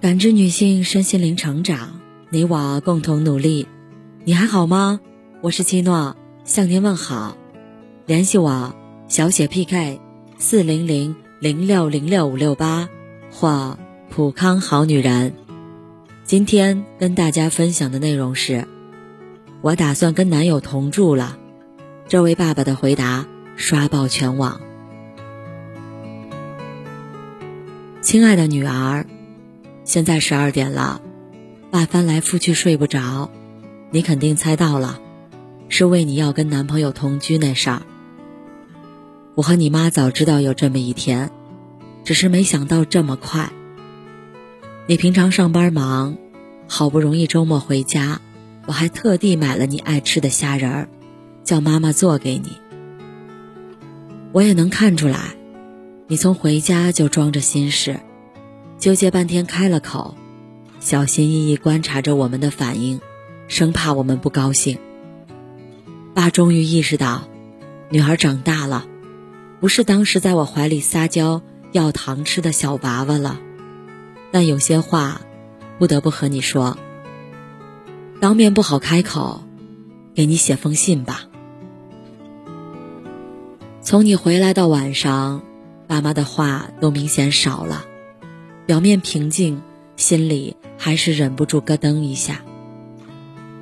感知女性身心灵成长，你我共同努力。你还好吗？我是七诺，向您问好。联系我，小写 PK 四零零零六零六五六八或普康好女人。今天跟大家分享的内容是：我打算跟男友同住了。这位爸爸的回答刷爆全网。亲爱的女儿，现在十二点了，爸翻来覆去睡不着，你肯定猜到了，是为你要跟男朋友同居那事儿。我和你妈早知道有这么一天，只是没想到这么快。你平常上班忙，好不容易周末回家，我还特地买了你爱吃的虾仁儿。叫妈妈做给你，我也能看出来，你从回家就装着心事，纠结半天开了口，小心翼翼观察着我们的反应，生怕我们不高兴。爸终于意识到，女儿长大了，不是当时在我怀里撒娇要糖吃的小娃娃了，但有些话，不得不和你说。当面不好开口，给你写封信吧。从你回来到晚上，爸妈的话都明显少了，表面平静，心里还是忍不住咯噔一下。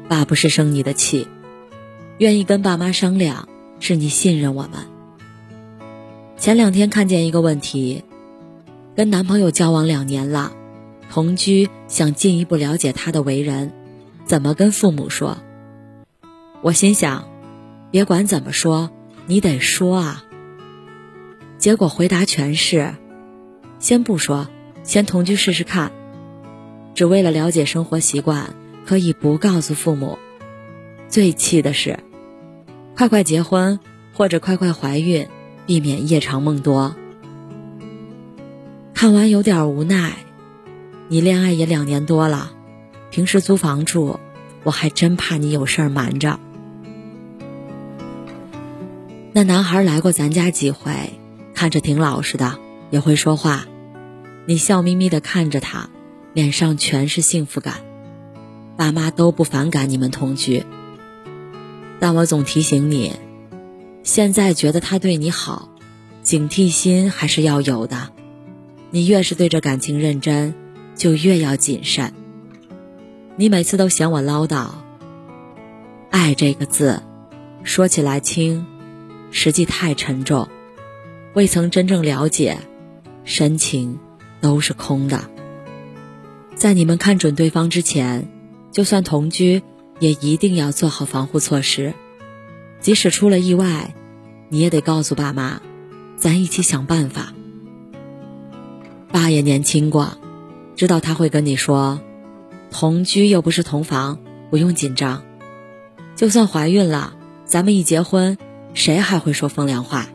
爸不是生你的气，愿意跟爸妈商量，是你信任我们。前两天看见一个问题，跟男朋友交往两年了，同居想进一步了解他的为人，怎么跟父母说？我心想，别管怎么说。你得说啊。结果回答全是：先不说，先同居试试看，只为了了解生活习惯，可以不告诉父母。最气的是，快快结婚或者快快怀孕，避免夜长梦多。看完有点无奈，你恋爱也两年多了，平时租房住，我还真怕你有事儿瞒着。那男孩来过咱家几回，看着挺老实的，也会说话。你笑眯眯的看着他，脸上全是幸福感。爸妈都不反感你们同居，但我总提醒你，现在觉得他对你好，警惕心还是要有的。你越是对这感情认真，就越要谨慎。你每次都嫌我唠叨，爱这个字，说起来轻。实际太沉重，未曾真正了解，深情都是空的。在你们看准对方之前，就算同居，也一定要做好防护措施。即使出了意外，你也得告诉爸妈，咱一起想办法。爸也年轻过，知道他会跟你说，同居又不是同房，不用紧张。就算怀孕了，咱们一结婚。谁还会说风凉话？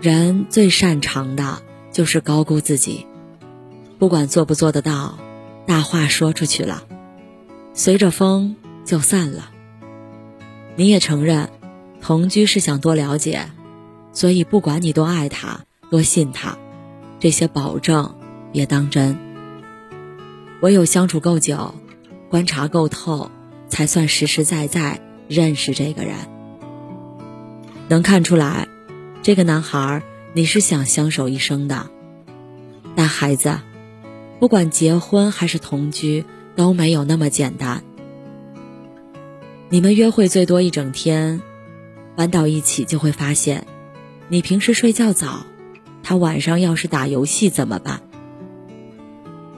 人最擅长的就是高估自己，不管做不做得到，大话说出去了，随着风就散了。你也承认，同居是想多了解，所以不管你多爱他，多信他，这些保证别当真。唯有相处够久，观察够透，才算实实在在认识这个人。能看出来，这个男孩你是想相守一生的，但孩子，不管结婚还是同居都没有那么简单。你们约会最多一整天，搬到一起就会发现，你平时睡觉早，他晚上要是打游戏怎么办？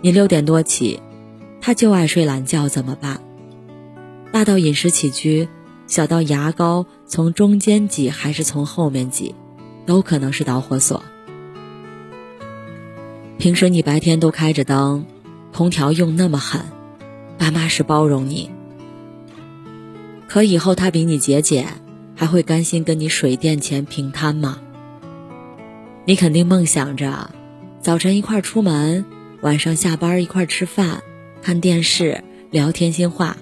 你六点多起，他就爱睡懒觉怎么办？大到饮食起居。小到牙膏从中间挤还是从后面挤，都可能是导火索。平时你白天都开着灯，空调用那么狠，爸妈是包容你。可以后他比你节俭，还会甘心跟你水电钱平摊吗？你肯定梦想着，早晨一块出门，晚上下班一块吃饭、看电视、聊天心话，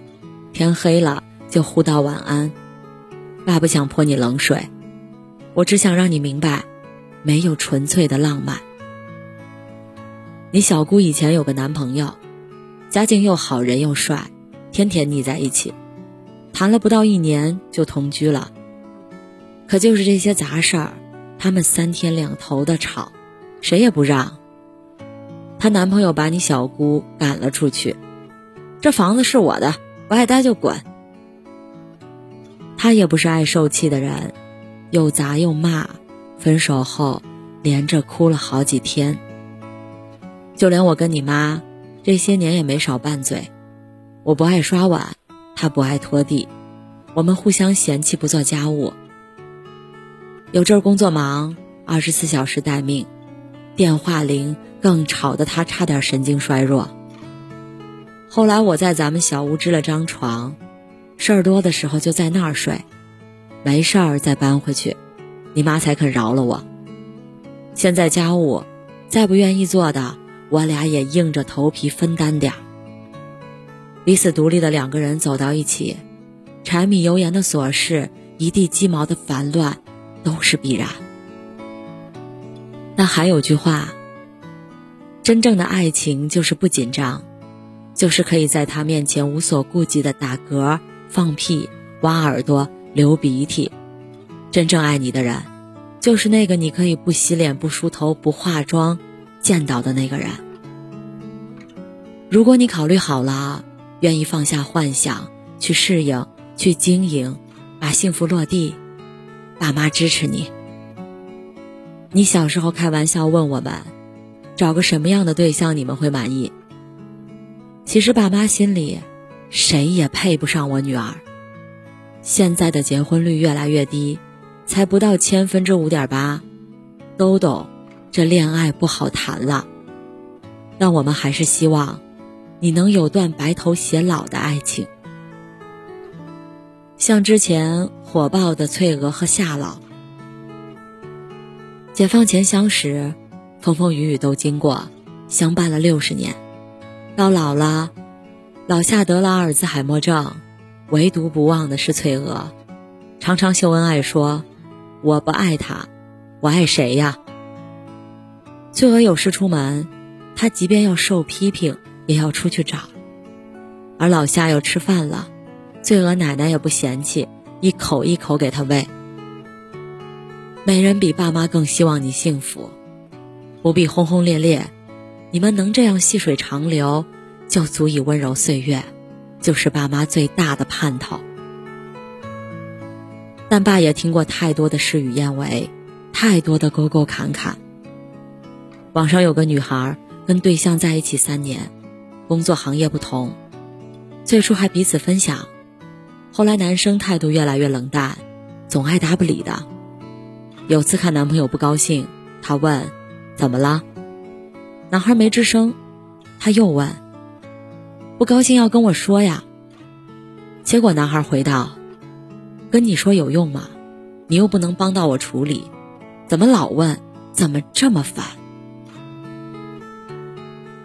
天黑了。就互道晚安，爸不想泼你冷水，我只想让你明白，没有纯粹的浪漫。你小姑以前有个男朋友，家境又好，人又帅，天天腻在一起，谈了不到一年就同居了。可就是这些杂事儿，他们三天两头的吵，谁也不让。她男朋友把你小姑赶了出去，这房子是我的，不爱待就滚。他也不是爱受气的人，又砸又骂，分手后连着哭了好几天。就连我跟你妈这些年也没少拌嘴，我不爱刷碗，她不爱拖地，我们互相嫌弃不做家务。有阵儿工作忙，二十四小时待命，电话铃更吵得她差点神经衰弱。后来我在咱们小屋支了张床，事儿多的时候就在那儿睡，没事儿再搬回去，你妈才肯饶了我。现在家务再不愿意做的。我俩也硬着头皮分担点儿，彼此独立的两个人走到一起，柴米油盐的琐事，一地鸡毛的烦乱，都是必然。但还有句话：真正的爱情就是不紧张，就是可以在他面前无所顾忌的打嗝、放屁、挖耳朵、流鼻涕。真正爱你的人，就是那个你可以不洗脸、不梳头、不化妆。见到的那个人，如果你考虑好了，愿意放下幻想，去适应，去经营，把幸福落地，爸妈支持你。你小时候开玩笑问我们，找个什么样的对象你们会满意？其实爸妈心里，谁也配不上我女儿。现在的结婚率越来越低，才不到千分之五点八，都懂。这恋爱不好谈了，但我们还是希望你能有段白头偕老的爱情，像之前火爆的翠娥和夏老。解放前相识，风风雨雨都经过，相伴了六十年，到老了，老夏得了阿尔兹海默症，唯独不忘的是翠娥，常常秀恩爱说：“我不爱他，我爱谁呀？”翠娥有事出门，他即便要受批评，也要出去找。而老夏要吃饭了，翠娥奶奶也不嫌弃，一口一口给他喂。没人比爸妈更希望你幸福，不必轰轰烈烈，你们能这样细水长流，就足以温柔岁月，就是爸妈最大的盼头。但爸也听过太多的事与愿违，太多的沟沟坎坎。网上有个女孩跟对象在一起三年，工作行业不同，最初还彼此分享，后来男生态度越来越冷淡，总爱答不理的。有次看男朋友不高兴，她问：“怎么了？”男孩没吱声，她又问：“不高兴要跟我说呀。”结果男孩回道：“跟你说有用吗？你又不能帮到我处理，怎么老问？怎么这么烦？”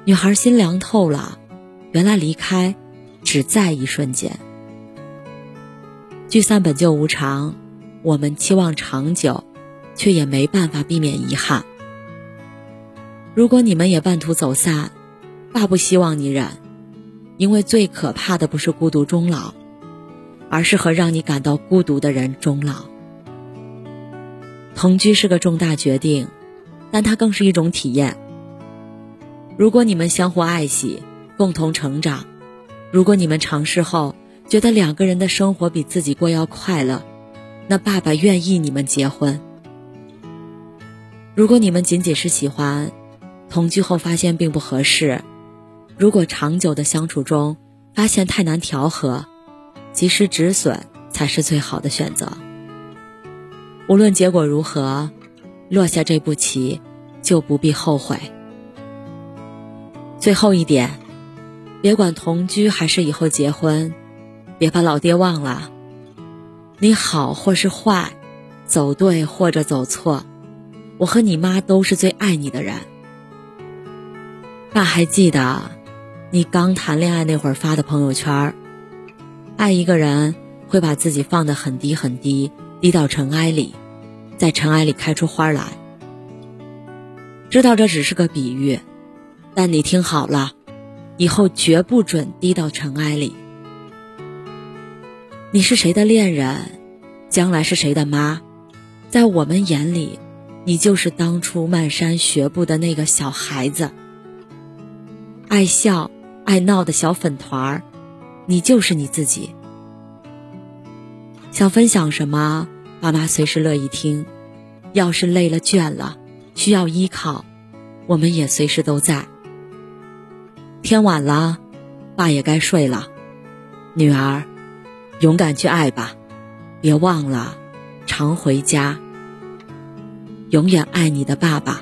女孩心凉透了，原来离开只在一瞬间。聚散本就无常，我们期望长久，却也没办法避免遗憾。如果你们也半途走散，爸不希望你忍，因为最可怕的不是孤独终老，而是和让你感到孤独的人终老。同居是个重大决定，但它更是一种体验。如果你们相互爱惜，共同成长；如果你们尝试后觉得两个人的生活比自己过要快乐，那爸爸愿意你们结婚。如果你们仅仅是喜欢，同居后发现并不合适；如果长久的相处中发现太难调和，及时止损才是最好的选择。无论结果如何，落下这步棋就不必后悔。最后一点，别管同居还是以后结婚，别把老爹忘了。你好或是坏，走对或者走错，我和你妈都是最爱你的人。爸还记得，你刚谈恋爱那会儿发的朋友圈爱一个人会把自己放得很低很低，低到尘埃里，在尘埃里开出花来。知道这只是个比喻。但你听好了，以后绝不准低到尘埃里。你是谁的恋人，将来是谁的妈，在我们眼里，你就是当初漫山学步的那个小孩子，爱笑爱闹的小粉团儿，你就是你自己。想分享什么，爸妈随时乐意听。要是累了倦了，需要依靠，我们也随时都在。天晚了，爸也该睡了，女儿。勇敢去爱吧，别忘了常回家。永远爱你的爸爸。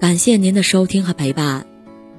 感谢您的收听和陪伴。